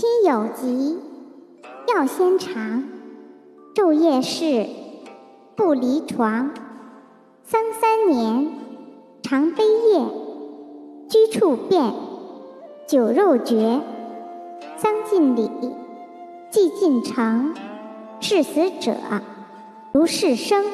亲有疾，药先尝。昼夜侍，不离床。丧三年，常悲咽。居处变，酒肉绝。丧尽礼，祭尽诚。视死者，如是生。